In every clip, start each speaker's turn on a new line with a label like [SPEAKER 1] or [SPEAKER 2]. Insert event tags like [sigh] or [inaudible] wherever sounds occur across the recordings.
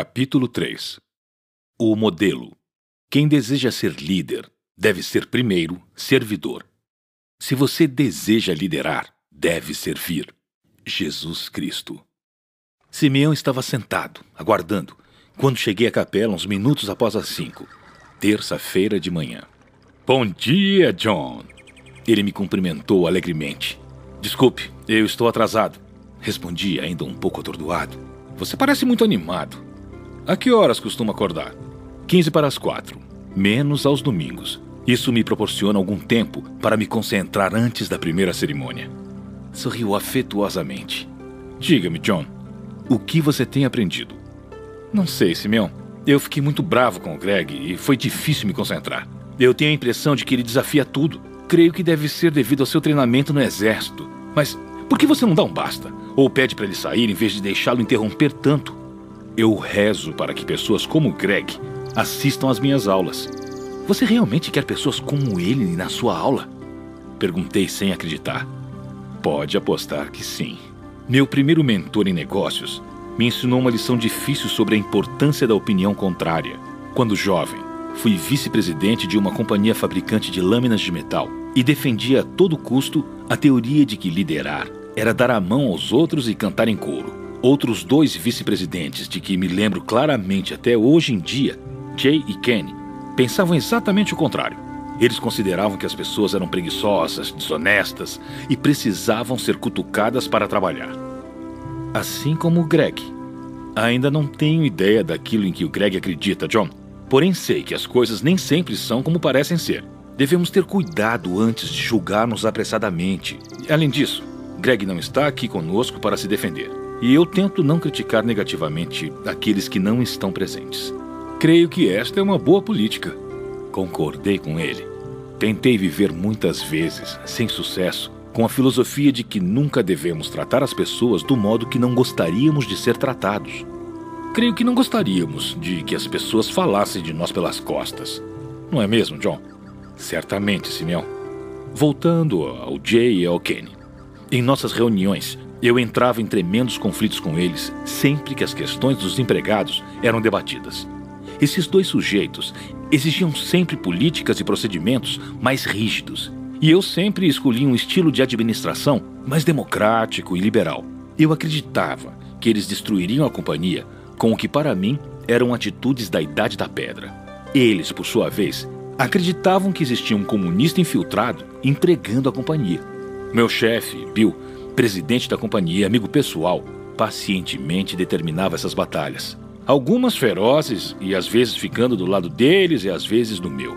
[SPEAKER 1] Capítulo 3 O modelo. Quem deseja ser líder deve ser primeiro servidor. Se você deseja liderar, deve servir. Jesus Cristo. Simeão estava sentado, aguardando, quando cheguei à capela uns minutos após as cinco, terça-feira de manhã. Bom dia, John. Ele me cumprimentou alegremente. Desculpe, eu estou atrasado. Respondi, ainda um pouco atordoado. Você parece muito animado. A que horas costuma acordar? 15 para as quatro, menos aos domingos. Isso me proporciona algum tempo para me concentrar antes da primeira cerimônia. Sorriu afetuosamente. Diga-me, John, o que você tem aprendido? Não sei, Simeão. Eu fiquei muito bravo com o Greg e foi difícil me concentrar. Eu tenho a impressão de que ele desafia tudo. Creio que deve ser devido ao seu treinamento no exército. Mas por que você não dá um basta? Ou pede para ele sair em vez de deixá-lo interromper tanto? Eu rezo para que pessoas como Greg assistam às minhas aulas. Você realmente quer pessoas como ele na sua aula? Perguntei sem acreditar. Pode apostar que sim. Meu primeiro mentor em negócios me ensinou uma lição difícil sobre a importância da opinião contrária. Quando jovem, fui vice-presidente de uma companhia fabricante de lâminas de metal e defendia a todo custo a teoria de que liderar era dar a mão aos outros e cantar em coro. Outros dois vice-presidentes, de que me lembro claramente até hoje em dia, Jay e Kenny, pensavam exatamente o contrário. Eles consideravam que as pessoas eram preguiçosas, desonestas e precisavam ser cutucadas para trabalhar. Assim como o Greg. Ainda não tenho ideia daquilo em que o Greg acredita, John. Porém, sei que as coisas nem sempre são como parecem ser. Devemos ter cuidado antes de julgarmos apressadamente. Além disso, Greg não está aqui conosco para se defender. E eu tento não criticar negativamente aqueles que não estão presentes. Creio que esta é uma boa política. Concordei com ele. Tentei viver muitas vezes, sem sucesso, com a filosofia de que nunca devemos tratar as pessoas do modo que não gostaríamos de ser tratados. Creio que não gostaríamos de que as pessoas falassem de nós pelas costas. Não é mesmo, John? Certamente, Simeão. Voltando ao Jay e ao Kenny. Em nossas reuniões, eu entrava em tremendos conflitos com eles sempre que as questões dos empregados eram debatidas. Esses dois sujeitos exigiam sempre políticas e procedimentos mais rígidos, e eu sempre escolhi um estilo de administração mais democrático e liberal. Eu acreditava que eles destruiriam a companhia com o que para mim eram atitudes da idade da pedra. Eles, por sua vez, acreditavam que existia um comunista infiltrado entregando a companhia. Meu chefe, Bill, presidente da companhia, amigo pessoal, pacientemente determinava essas batalhas. Algumas ferozes e às vezes ficando do lado deles e às vezes do meu.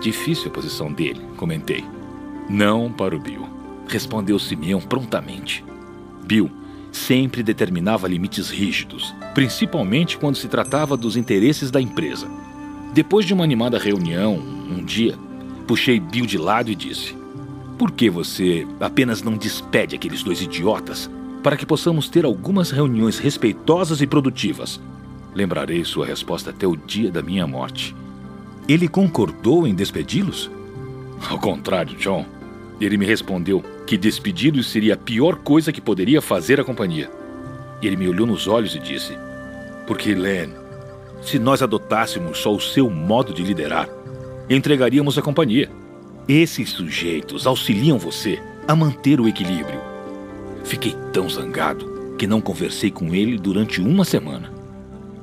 [SPEAKER 1] Difícil a posição dele, comentei. Não para o Bill, respondeu Simeão prontamente. Bill sempre determinava limites rígidos, principalmente quando se tratava dos interesses da empresa. Depois de uma animada reunião, um dia, puxei Bill de lado e disse: por que você apenas não despede aqueles dois idiotas para que possamos ter algumas reuniões respeitosas e produtivas? Lembrarei sua resposta até o dia da minha morte. Ele concordou em despedi-los? Ao contrário, John. Ele me respondeu que despedi-los seria a pior coisa que poderia fazer à companhia. Ele me olhou nos olhos e disse: Porque, Len, se nós adotássemos só o seu modo de liderar, entregaríamos a companhia. Esses sujeitos auxiliam você a manter o equilíbrio. Fiquei tão zangado que não conversei com ele durante uma semana.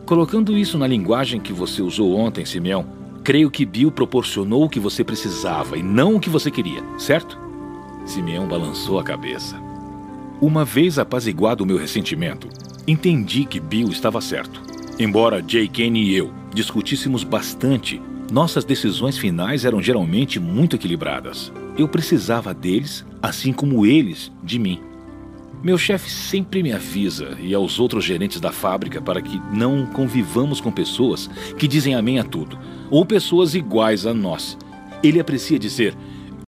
[SPEAKER 1] Colocando isso na linguagem que você usou ontem, Simeão, creio que Bill proporcionou o que você precisava e não o que você queria, certo? Simeão balançou a cabeça. Uma vez apaziguado o meu ressentimento, entendi que Bill estava certo. Embora Jay Kenny e eu discutíssemos bastante nossas decisões finais eram geralmente muito equilibradas. Eu precisava deles, assim como eles de mim. Meu chefe sempre me avisa e aos outros gerentes da fábrica para que não convivamos com pessoas que dizem amém a tudo, ou pessoas iguais a nós. Ele aprecia dizer: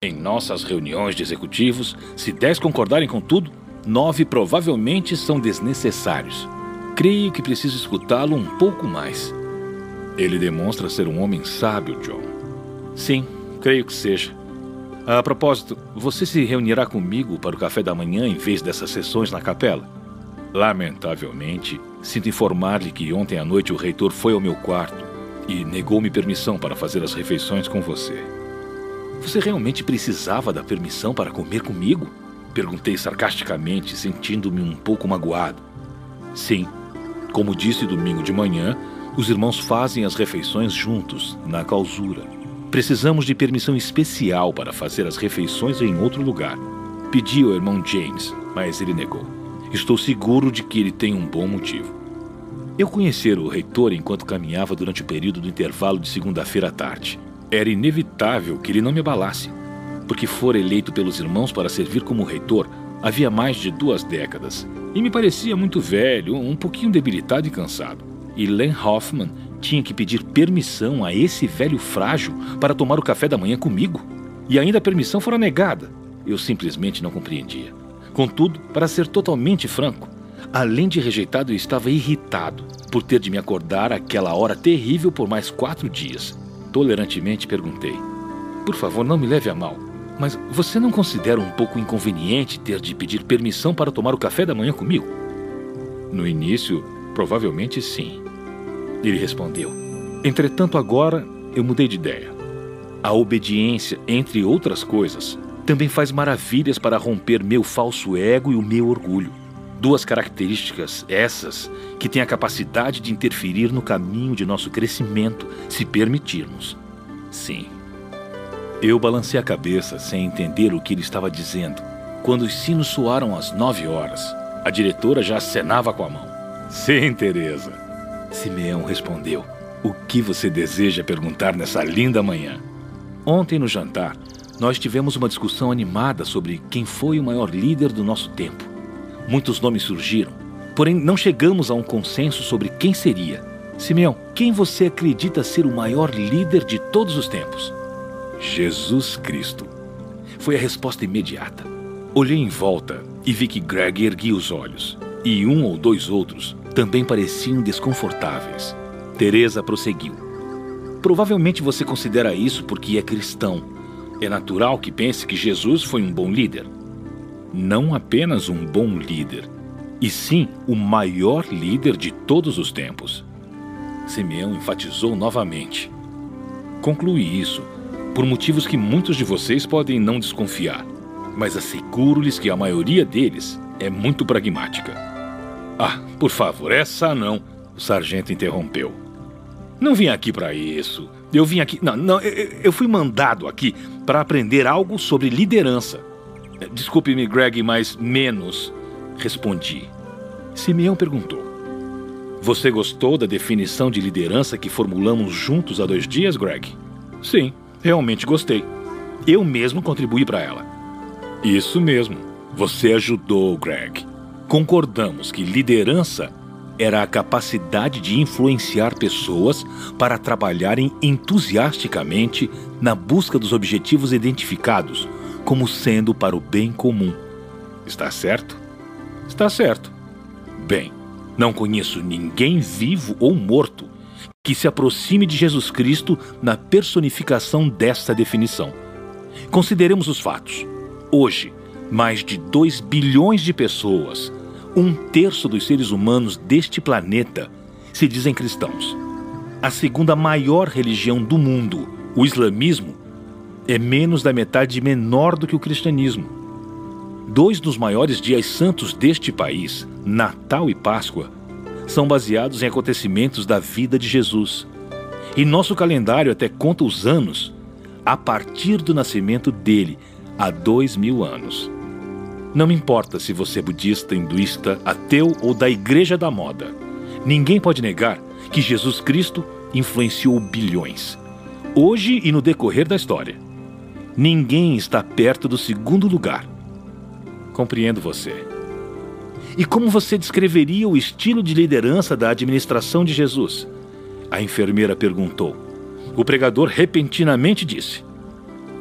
[SPEAKER 1] em nossas reuniões de executivos, se dez concordarem com tudo, nove provavelmente são desnecessários. Creio que preciso escutá-lo um pouco mais. Ele demonstra ser um homem sábio, John. Sim, creio que seja. A propósito, você se reunirá comigo para o café da manhã em vez dessas sessões na capela? Lamentavelmente, Sinto informar-lhe que ontem à noite o reitor foi ao meu quarto e negou-me permissão para fazer as refeições com você. Você realmente precisava da permissão para comer comigo? Perguntei sarcasticamente, sentindo-me um pouco magoado. Sim, como disse domingo de manhã, os irmãos fazem as refeições juntos, na clausura. Precisamos de permissão especial para fazer as refeições em outro lugar. Pedi ao irmão James, mas ele negou. Estou seguro de que ele tem um bom motivo. Eu conhecera o reitor enquanto caminhava durante o período do intervalo de segunda-feira à tarde. Era inevitável que ele não me abalasse, porque fora eleito pelos irmãos para servir como reitor havia mais de duas décadas e me parecia muito velho, um pouquinho debilitado e cansado. E Len Hoffman tinha que pedir permissão a esse velho frágil para tomar o café da manhã comigo. E ainda a permissão fora negada. Eu simplesmente não compreendia. Contudo, para ser totalmente franco, além de rejeitado, eu estava irritado por ter de me acordar àquela hora terrível por mais quatro dias. Tolerantemente perguntei: Por favor, não me leve a mal, mas você não considera um pouco inconveniente ter de pedir permissão para tomar o café da manhã comigo? No início, provavelmente sim. Ele respondeu. Entretanto, agora eu mudei de ideia. A obediência, entre outras coisas, também faz maravilhas para romper meu falso ego e o meu orgulho. Duas características essas que têm a capacidade de interferir no caminho de nosso crescimento, se permitirmos. Sim. Eu balancei a cabeça sem entender o que ele estava dizendo. Quando os sinos soaram às nove horas, a diretora já acenava com a mão. Sim, Teresa. Simeão respondeu. O que você deseja perguntar nessa linda manhã? Ontem no jantar, nós tivemos uma discussão animada sobre quem foi o maior líder do nosso tempo. Muitos nomes surgiram, porém não chegamos a um consenso sobre quem seria. Simeão, quem você acredita ser o maior líder de todos os tempos? Jesus Cristo. Foi a resposta imediata. Olhei em volta e vi que Greg erguia os olhos, e um ou dois outros também pareciam desconfortáveis. Teresa prosseguiu. Provavelmente você considera isso porque é cristão é natural que pense que Jesus foi um bom líder. Não apenas um bom líder, e sim o maior líder de todos os tempos. Simeão enfatizou novamente. Concluí isso por motivos que muitos de vocês podem não desconfiar, mas asseguro-lhes que a maioria deles é muito pragmática. Ah, por favor, essa não, o sargento interrompeu. Não vim aqui para isso. Eu vim aqui. Não, não, eu, eu fui mandado aqui para aprender algo sobre liderança. Desculpe-me, Greg, mas menos. Respondi. Simeão perguntou: Você gostou da definição de liderança que formulamos juntos há dois dias, Greg? Sim, realmente gostei. Eu mesmo contribuí para ela. Isso mesmo. Você ajudou, Greg. Concordamos que liderança era a capacidade de influenciar pessoas para trabalharem entusiasticamente na busca dos objetivos identificados como sendo para o bem comum. Está certo? Está certo. Bem, não conheço ninguém vivo ou morto que se aproxime de Jesus Cristo na personificação desta definição. Consideremos os fatos. Hoje, mais de 2 bilhões de pessoas um terço dos seres humanos deste planeta se dizem cristãos. A segunda maior religião do mundo, o islamismo, é menos da metade menor do que o cristianismo. Dois dos maiores dias santos deste país, Natal e Páscoa, são baseados em acontecimentos da vida de Jesus. E nosso calendário até conta os anos a partir do nascimento dele, há dois mil anos. Não me importa se você é budista, hinduísta, ateu ou da igreja da moda. Ninguém pode negar que Jesus Cristo influenciou bilhões. Hoje e no decorrer da história. Ninguém está perto do segundo lugar. Compreendo você. E como você descreveria o estilo de liderança da administração de Jesus? A enfermeira perguntou. O pregador repentinamente disse: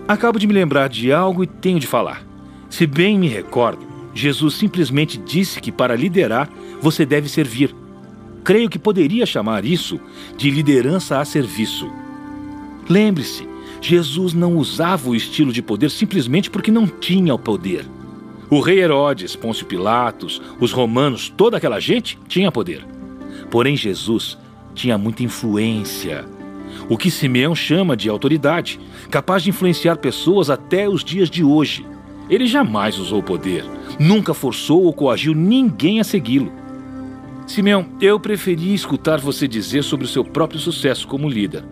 [SPEAKER 1] Acabo de me lembrar de algo e tenho de falar. Se bem me recordo, Jesus simplesmente disse que para liderar você deve servir. Creio que poderia chamar isso de liderança a serviço. Lembre-se, Jesus não usava o estilo de poder simplesmente porque não tinha o poder. O rei Herodes, Pôncio Pilatos, os romanos, toda aquela gente tinha poder. Porém, Jesus tinha muita influência. O que Simeão chama de autoridade, capaz de influenciar pessoas até os dias de hoje. Ele jamais usou poder, nunca forçou ou coagiu ninguém a segui-lo. Simeão, eu preferi escutar você dizer sobre o seu próprio sucesso como líder.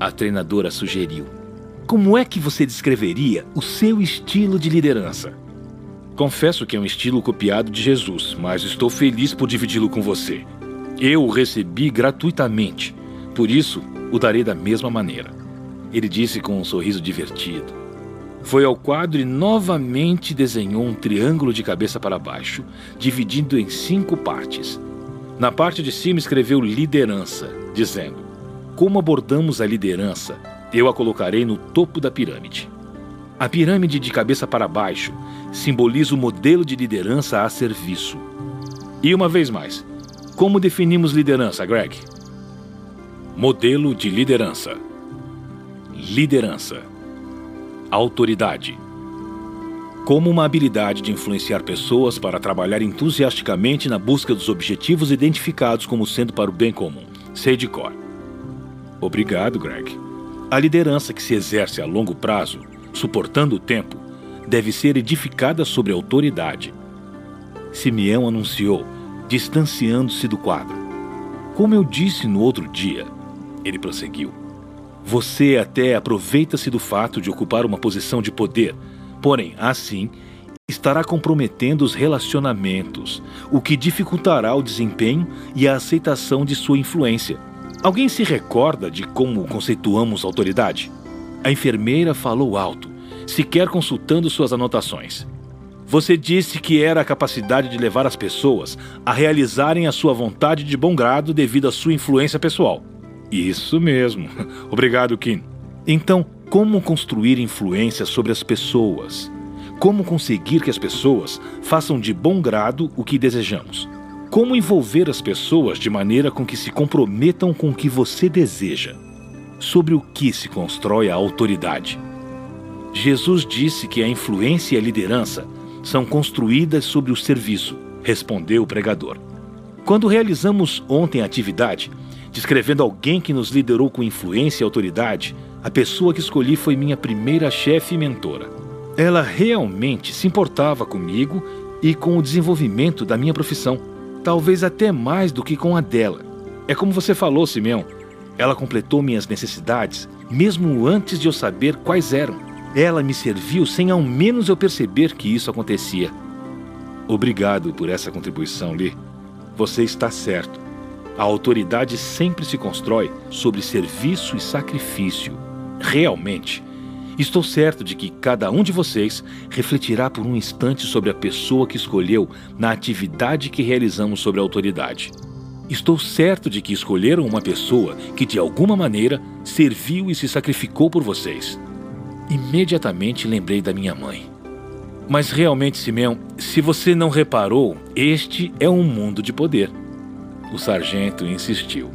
[SPEAKER 1] A treinadora sugeriu. Como é que você descreveria o seu estilo de liderança? Confesso que é um estilo copiado de Jesus, mas estou feliz por dividi-lo com você. Eu o recebi gratuitamente, por isso o darei da mesma maneira. Ele disse com um sorriso divertido. Foi ao quadro e novamente desenhou um triângulo de cabeça para baixo, dividido em cinco partes. Na parte de cima escreveu liderança, dizendo: Como abordamos a liderança, eu a colocarei no topo da pirâmide. A pirâmide de cabeça para baixo simboliza o modelo de liderança a serviço. E uma vez mais, como definimos liderança, Greg? Modelo de liderança. Liderança Autoridade. Como uma habilidade de influenciar pessoas para trabalhar entusiasticamente na busca dos objetivos identificados como sendo para o bem comum. Sei de cor. Obrigado, Greg. A liderança que se exerce a longo prazo, suportando o tempo, deve ser edificada sobre autoridade. Simeão anunciou, distanciando-se do quadro. Como eu disse no outro dia, ele prosseguiu. Você até aproveita-se do fato de ocupar uma posição de poder, porém, assim, estará comprometendo os relacionamentos, o que dificultará o desempenho e a aceitação de sua influência. Alguém se recorda de como conceituamos autoridade? A enfermeira falou alto, sequer consultando suas anotações. Você disse que era a capacidade de levar as pessoas a realizarem a sua vontade de bom grado devido à sua influência pessoal. Isso mesmo. [laughs] Obrigado, Kim. Então, como construir influência sobre as pessoas? Como conseguir que as pessoas façam de bom grado o que desejamos? Como envolver as pessoas de maneira com que se comprometam com o que você deseja? Sobre o que se constrói a autoridade? Jesus disse que a influência e a liderança são construídas sobre o serviço, respondeu o pregador. Quando realizamos ontem a atividade, descrevendo alguém que nos liderou com influência e autoridade, a pessoa que escolhi foi minha primeira chefe e mentora. Ela realmente se importava comigo e com o desenvolvimento da minha profissão, talvez até mais do que com a dela. É como você falou, Simeão. Ela completou minhas necessidades, mesmo antes de eu saber quais eram. Ela me serviu sem ao menos eu perceber que isso acontecia. Obrigado por essa contribuição, Lee. Você está certo. A autoridade sempre se constrói sobre serviço e sacrifício. Realmente, estou certo de que cada um de vocês refletirá por um instante sobre a pessoa que escolheu na atividade que realizamos sobre a autoridade. Estou certo de que escolheram uma pessoa que, de alguma maneira, serviu e se sacrificou por vocês. Imediatamente lembrei da minha mãe. Mas realmente, Simeão, se você não reparou, este é um mundo de poder. O sargento insistiu.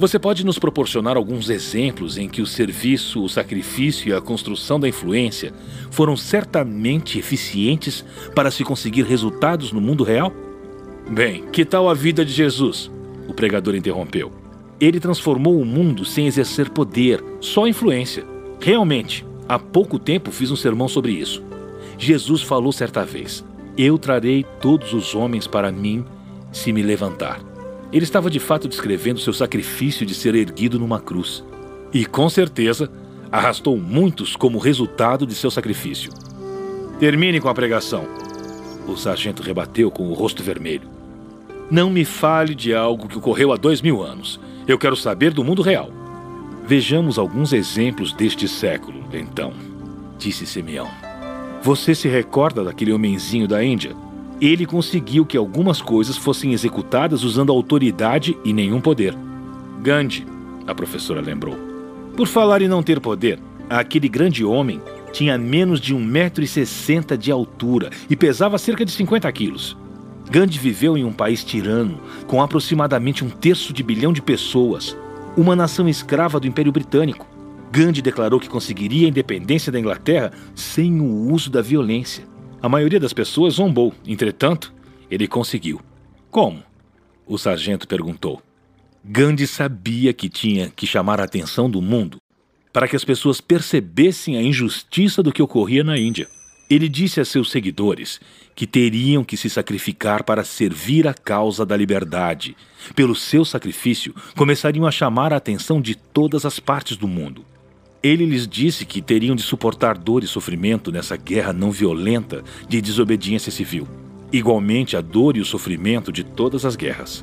[SPEAKER 1] Você pode nos proporcionar alguns exemplos em que o serviço, o sacrifício e a construção da influência foram certamente eficientes para se conseguir resultados no mundo real? Bem, que tal a vida de Jesus? O pregador interrompeu. Ele transformou o mundo sem exercer poder, só influência. Realmente, há pouco tempo fiz um sermão sobre isso. Jesus falou certa vez: Eu trarei todos os homens para mim se me levantar. Ele estava de fato descrevendo seu sacrifício de ser erguido numa cruz. E, com certeza, arrastou muitos como resultado de seu sacrifício. Termine com a pregação. O sargento rebateu com o rosto vermelho. Não me fale de algo que ocorreu há dois mil anos. Eu quero saber do mundo real. Vejamos alguns exemplos deste século, então, disse Simeão. Você se recorda daquele homenzinho da Índia? Ele conseguiu que algumas coisas fossem executadas usando autoridade e nenhum poder. Gandhi, a professora lembrou. Por falar em não ter poder, aquele grande homem tinha menos de 1,60m de altura e pesava cerca de 50 quilos. Gandhi viveu em um país tirano, com aproximadamente um terço de bilhão de pessoas, uma nação escrava do Império Britânico. Gandhi declarou que conseguiria a independência da Inglaterra sem o uso da violência. A maioria das pessoas zombou, entretanto, ele conseguiu. Como? O sargento perguntou. Gandhi sabia que tinha que chamar a atenção do mundo para que as pessoas percebessem a injustiça do que ocorria na Índia. Ele disse a seus seguidores que teriam que se sacrificar para servir a causa da liberdade. Pelo seu sacrifício, começariam a chamar a atenção de todas as partes do mundo. Ele lhes disse que teriam de suportar dor e sofrimento nessa guerra não violenta de desobediência civil, igualmente a dor e o sofrimento de todas as guerras.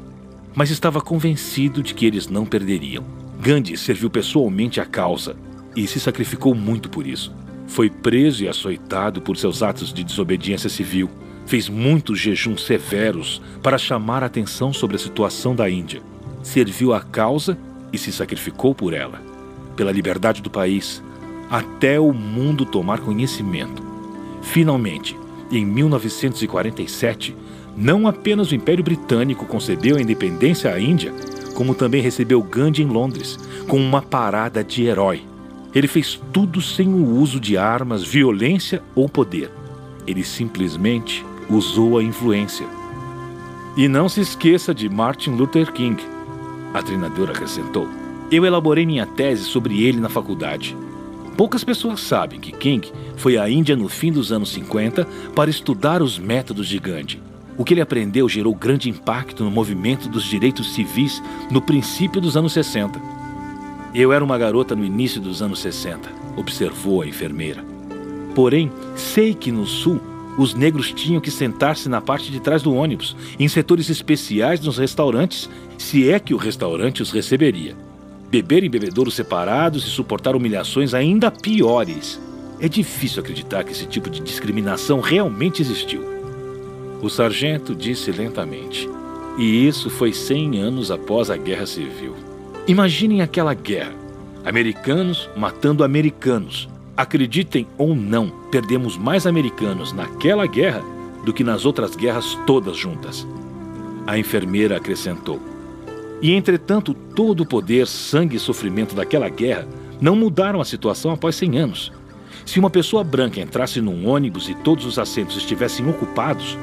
[SPEAKER 1] Mas estava convencido de que eles não perderiam. Gandhi serviu pessoalmente à causa e se sacrificou muito por isso. Foi preso e açoitado por seus atos de desobediência civil. Fez muitos jejuns severos para chamar a atenção sobre a situação da Índia. Serviu à causa e se sacrificou por ela pela liberdade do país, até o mundo tomar conhecimento. Finalmente, em 1947, não apenas o Império Britânico concedeu a independência à Índia, como também recebeu Gandhi em Londres, com uma parada de herói. Ele fez tudo sem o uso de armas, violência ou poder. Ele simplesmente usou a influência. E não se esqueça de Martin Luther King, a treinadora acrescentou. Eu elaborei minha tese sobre ele na faculdade. Poucas pessoas sabem que King foi à Índia no fim dos anos 50 para estudar os métodos de Gandhi. O que ele aprendeu gerou grande impacto no movimento dos direitos civis no princípio dos anos 60. Eu era uma garota no início dos anos 60, observou a enfermeira. Porém, sei que no sul os negros tinham que sentar-se na parte de trás do ônibus, em setores especiais nos restaurantes, se é que o restaurante os receberia beber em bebedouros separados e suportar humilhações ainda piores. É difícil acreditar que esse tipo de discriminação realmente existiu. O sargento disse lentamente. E isso foi 100 anos após a Guerra Civil. Imaginem aquela guerra. Americanos matando americanos. Acreditem ou não, perdemos mais americanos naquela guerra do que nas outras guerras todas juntas. A enfermeira acrescentou. E entretanto, todo o poder, sangue e sofrimento daquela guerra não mudaram a situação após 100 anos. Se uma pessoa branca entrasse num ônibus e todos os assentos estivessem ocupados,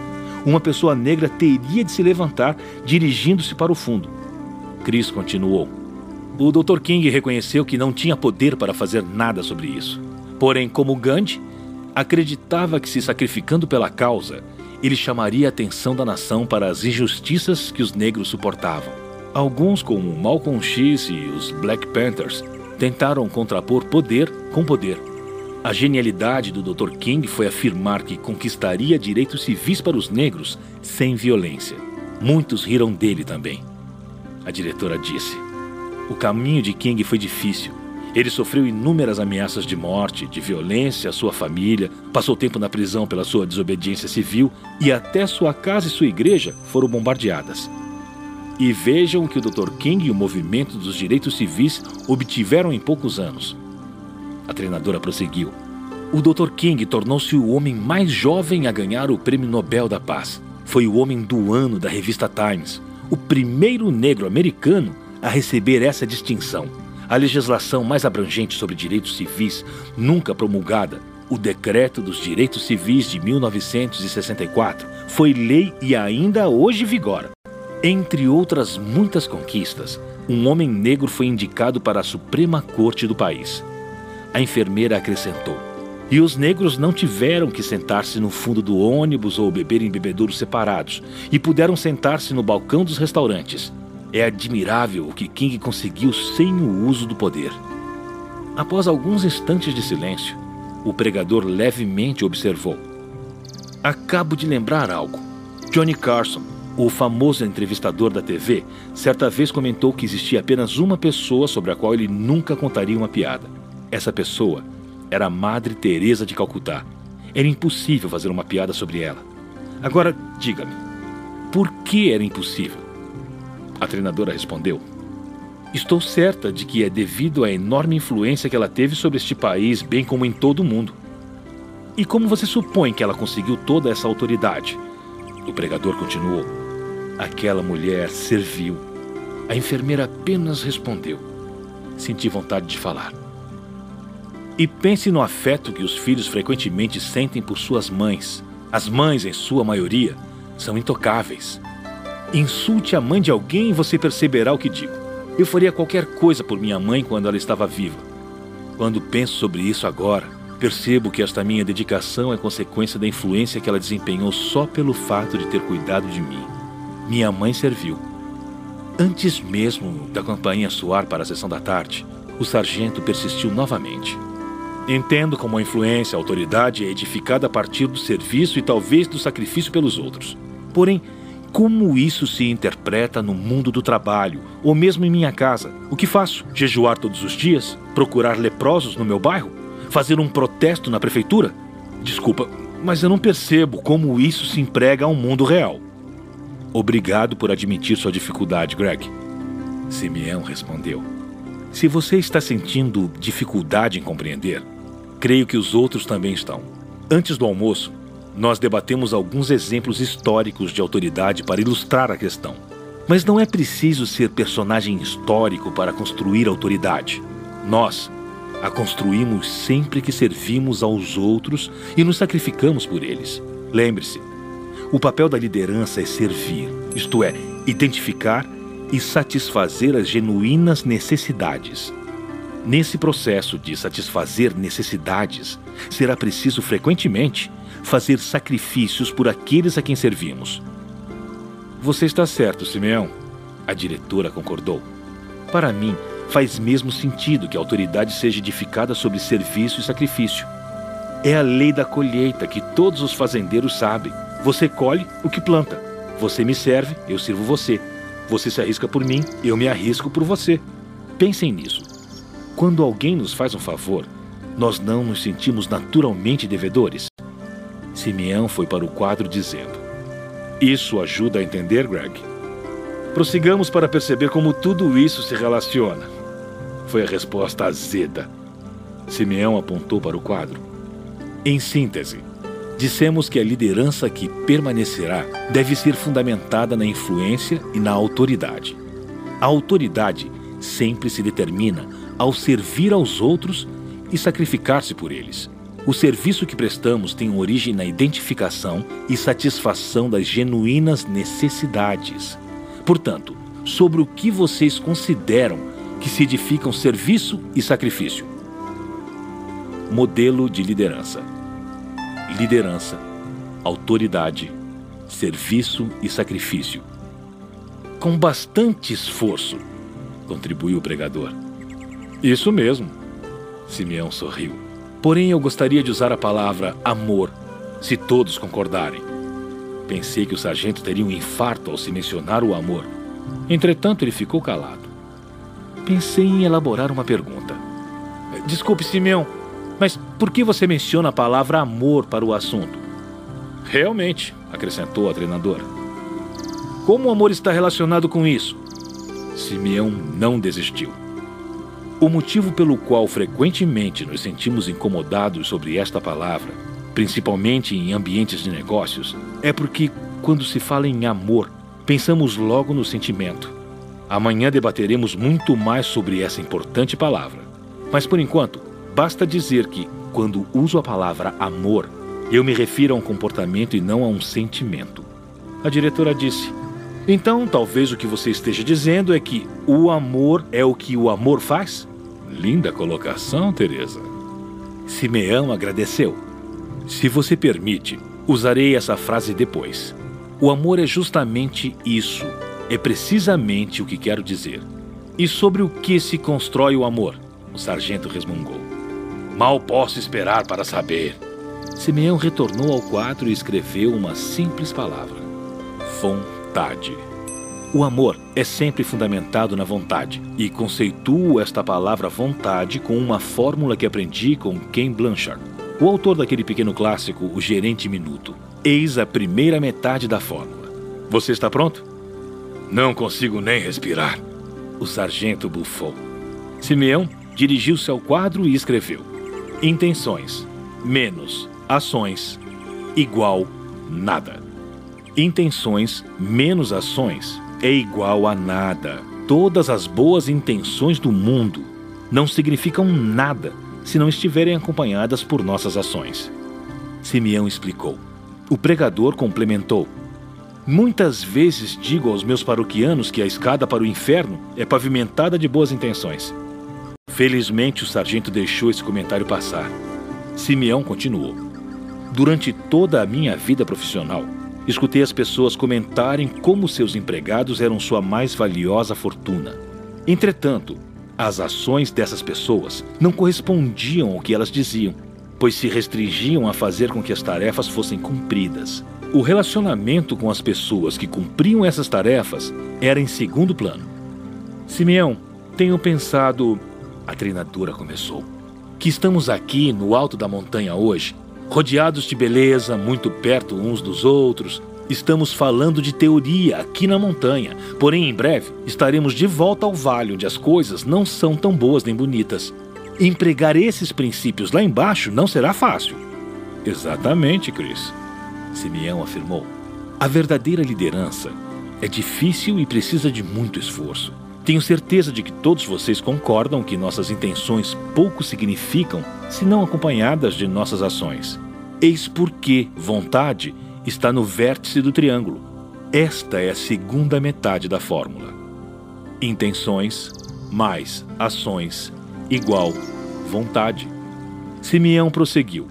[SPEAKER 1] uma pessoa negra teria de se levantar dirigindo-se para o fundo. Chris continuou. O Dr. King reconheceu que não tinha poder para fazer nada sobre isso. Porém, como Gandhi, acreditava que se sacrificando pela causa, ele chamaria a atenção da nação para as injustiças que os negros suportavam. Alguns, como Malcolm X e os Black Panthers, tentaram contrapor poder com poder. A genialidade do Dr. King foi afirmar que conquistaria direitos civis para os negros sem violência. Muitos riram dele também. A diretora disse: O caminho de King foi difícil. Ele sofreu inúmeras ameaças de morte, de violência à sua família, passou tempo na prisão pela sua desobediência civil e até sua casa e sua igreja foram bombardeadas. E vejam que o Dr. King e o movimento dos direitos civis obtiveram em poucos anos. A treinadora prosseguiu. O Dr. King tornou-se o homem mais jovem a ganhar o Prêmio Nobel da Paz. Foi o homem do ano da revista Times, o primeiro negro americano a receber essa distinção. A legislação mais abrangente sobre direitos civis, nunca promulgada, o Decreto dos Direitos Civis de 1964, foi lei e ainda hoje vigora. Entre outras muitas conquistas, um homem negro foi indicado para a Suprema Corte do país. A enfermeira acrescentou: E os negros não tiveram que sentar-se no fundo do ônibus ou beber em bebedouros separados, e puderam sentar-se no balcão dos restaurantes. É admirável o que King conseguiu sem o uso do poder. Após alguns instantes de silêncio, o pregador levemente observou: Acabo de lembrar algo. Johnny Carson, o famoso entrevistador da TV certa vez comentou que existia apenas uma pessoa sobre a qual ele nunca contaria uma piada. Essa pessoa era a Madre Teresa de Calcutá. Era impossível fazer uma piada sobre ela. Agora, diga-me, por que era impossível? A treinadora respondeu: Estou certa de que é devido à enorme influência que ela teve sobre este país, bem como em todo o mundo. E como você supõe que ela conseguiu toda essa autoridade? O pregador continuou. Aquela mulher serviu. A enfermeira apenas respondeu. Senti vontade de falar. E pense no afeto que os filhos frequentemente sentem por suas mães. As mães, em sua maioria, são intocáveis. Insulte a mãe de alguém e você perceberá o que digo. Eu faria qualquer coisa por minha mãe quando ela estava viva. Quando penso sobre isso agora, percebo que esta minha dedicação é consequência da influência que ela desempenhou só pelo fato de ter cuidado de mim. Minha mãe serviu. Antes mesmo da campainha soar para a sessão da tarde, o sargento persistiu novamente. Entendo como a influência, a autoridade é edificada a partir do serviço e talvez do sacrifício pelos outros. Porém, como isso se interpreta no mundo do trabalho, ou mesmo em minha casa? O que faço? Jejuar todos os dias? Procurar leprosos no meu bairro? Fazer um protesto na prefeitura? Desculpa, mas eu não percebo como isso se emprega ao mundo real. Obrigado por admitir sua dificuldade, Greg. Simeão respondeu. Se você está sentindo dificuldade em compreender, creio que os outros também estão. Antes do almoço, nós debatemos alguns exemplos históricos de autoridade para ilustrar a questão. Mas não é preciso ser personagem histórico para construir autoridade. Nós a construímos sempre que servimos aos outros e nos sacrificamos por eles. Lembre-se, o papel da liderança é servir, isto é, identificar e satisfazer as genuínas necessidades. Nesse processo de satisfazer necessidades, será preciso frequentemente fazer sacrifícios por aqueles a quem servimos. Você está certo, Simeão. A diretora concordou. Para mim, faz mesmo sentido que a autoridade seja edificada sobre serviço e sacrifício. É a lei da colheita que todos os fazendeiros sabem. Você colhe o que planta. Você me serve, eu sirvo você. Você se arrisca por mim, eu me arrisco por você. Pensem nisso. Quando alguém nos faz um favor, nós não nos sentimos naturalmente devedores? Simeão foi para o quadro dizendo: Isso ajuda a entender, Greg? Prossigamos para perceber como tudo isso se relaciona. Foi a resposta azeda. Simeão apontou para o quadro. Em síntese, Dissemos que a liderança que permanecerá deve ser fundamentada na influência e na autoridade. A autoridade sempre se determina ao servir aos outros e sacrificar-se por eles. O serviço que prestamos tem origem na identificação e satisfação das genuínas necessidades. Portanto, sobre o que vocês consideram que se edificam serviço e sacrifício? Modelo de liderança liderança, autoridade, serviço e sacrifício. Com bastante esforço, contribuiu o pregador. Isso mesmo. Simeão sorriu. Porém, eu gostaria de usar a palavra amor, se todos concordarem. Pensei que o sargento teria um infarto ao se mencionar o amor. Entretanto, ele ficou calado. Pensei em elaborar uma pergunta. Desculpe, Simeão, mas por que você menciona a palavra amor para o assunto? Realmente, acrescentou a treinadora. Como o amor está relacionado com isso? Simeão não desistiu. O motivo pelo qual frequentemente nos sentimos incomodados sobre esta palavra, principalmente em ambientes de negócios, é porque, quando se fala em amor, pensamos logo no sentimento. Amanhã debateremos muito mais sobre essa importante palavra. Mas por enquanto, Basta dizer que, quando uso a palavra amor, eu me refiro a um comportamento e não a um sentimento. A diretora disse: Então, talvez o que você esteja dizendo é que o amor é o que o amor faz? Linda colocação, Teresa. Simeão agradeceu. Se você permite, usarei essa frase depois. O amor é justamente isso. É precisamente o que quero dizer. E sobre o que se constrói o amor? O sargento resmungou. Mal posso esperar para saber. Simeão retornou ao quadro e escreveu uma simples palavra: vontade. O amor é sempre fundamentado na vontade, e conceituo esta palavra vontade com uma fórmula que aprendi com Ken Blanchard, o autor daquele pequeno clássico O Gerente Minuto. Eis a primeira metade da fórmula. Você está pronto? Não consigo nem respirar. O sargento bufou. Simeão dirigiu-se ao quadro e escreveu: Intenções menos ações igual nada. Intenções menos ações é igual a nada. Todas as boas intenções do mundo não significam nada se não estiverem acompanhadas por nossas ações. Simeão explicou. O pregador complementou. Muitas vezes digo aos meus paroquianos que a escada para o inferno é pavimentada de boas intenções. Felizmente, o sargento deixou esse comentário passar. Simeão continuou. Durante toda a minha vida profissional, escutei as pessoas comentarem como seus empregados eram sua mais valiosa fortuna. Entretanto, as ações dessas pessoas não correspondiam ao que elas diziam, pois se restringiam a fazer com que as tarefas fossem cumpridas. O relacionamento com as pessoas que cumpriam essas tarefas era em segundo plano. Simeão, tenho pensado. A treinadora começou. Que estamos aqui no alto da montanha hoje, rodeados de beleza, muito perto uns dos outros, Estamos falando de teoria aqui na montanha, porém em breve estaremos de volta ao vale onde as coisas não são tão boas nem bonitas. Empregar esses princípios lá embaixo não será fácil. Exatamente, Chris. Simeão afirmou. A verdadeira liderança é difícil e precisa de muito esforço. Tenho certeza de que todos vocês concordam que nossas intenções pouco significam se não acompanhadas de nossas ações. Eis porque vontade está no vértice do triângulo. Esta é a segunda metade da fórmula. Intenções mais ações igual vontade. Simeão prosseguiu.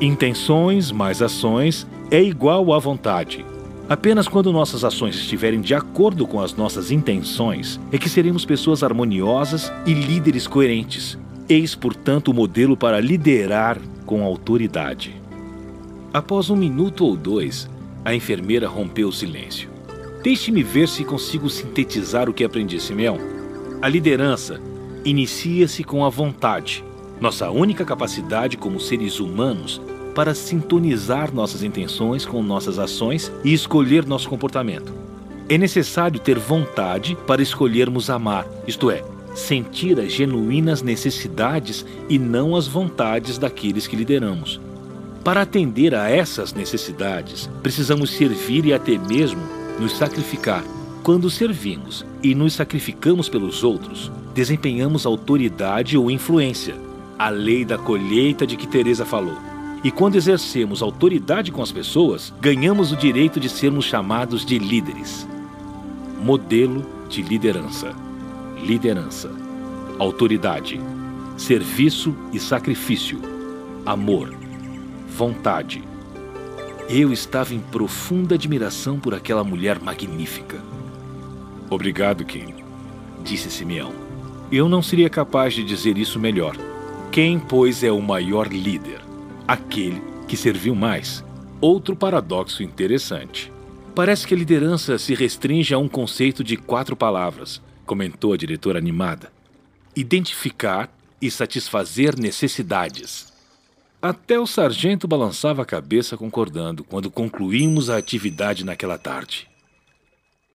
[SPEAKER 1] Intenções mais ações é igual à vontade. Apenas quando nossas ações estiverem de acordo com as nossas intenções é que seremos pessoas harmoniosas e líderes coerentes. Eis, portanto, o modelo para liderar com autoridade. Após um minuto ou dois, a enfermeira rompeu o silêncio. Deixe-me ver se consigo sintetizar o que aprendi, Simeão. A liderança inicia-se com a vontade, nossa única capacidade como seres humanos para sintonizar nossas intenções com nossas ações e escolher nosso comportamento. É necessário ter vontade para escolhermos amar, isto é, sentir as genuínas necessidades e não as vontades daqueles que lideramos. Para atender a essas necessidades, precisamos servir e até mesmo nos sacrificar. Quando servimos e nos sacrificamos pelos outros, desempenhamos autoridade ou influência, a lei da colheita de que Teresa falou. E quando exercemos autoridade com as pessoas, ganhamos o direito de sermos chamados de líderes. Modelo de liderança. Liderança. Autoridade. Serviço e sacrifício. Amor vontade. Eu estava em profunda admiração por aquela mulher magnífica. Obrigado, Kim, disse Simeão. Eu não seria capaz de dizer isso melhor. Quem, pois, é o maior líder? Aquele que serviu mais. Outro paradoxo interessante. Parece que a liderança se restringe a um conceito de quatro palavras, comentou a diretora animada: identificar e satisfazer necessidades. Até o sargento balançava a cabeça concordando quando concluímos a atividade naquela tarde.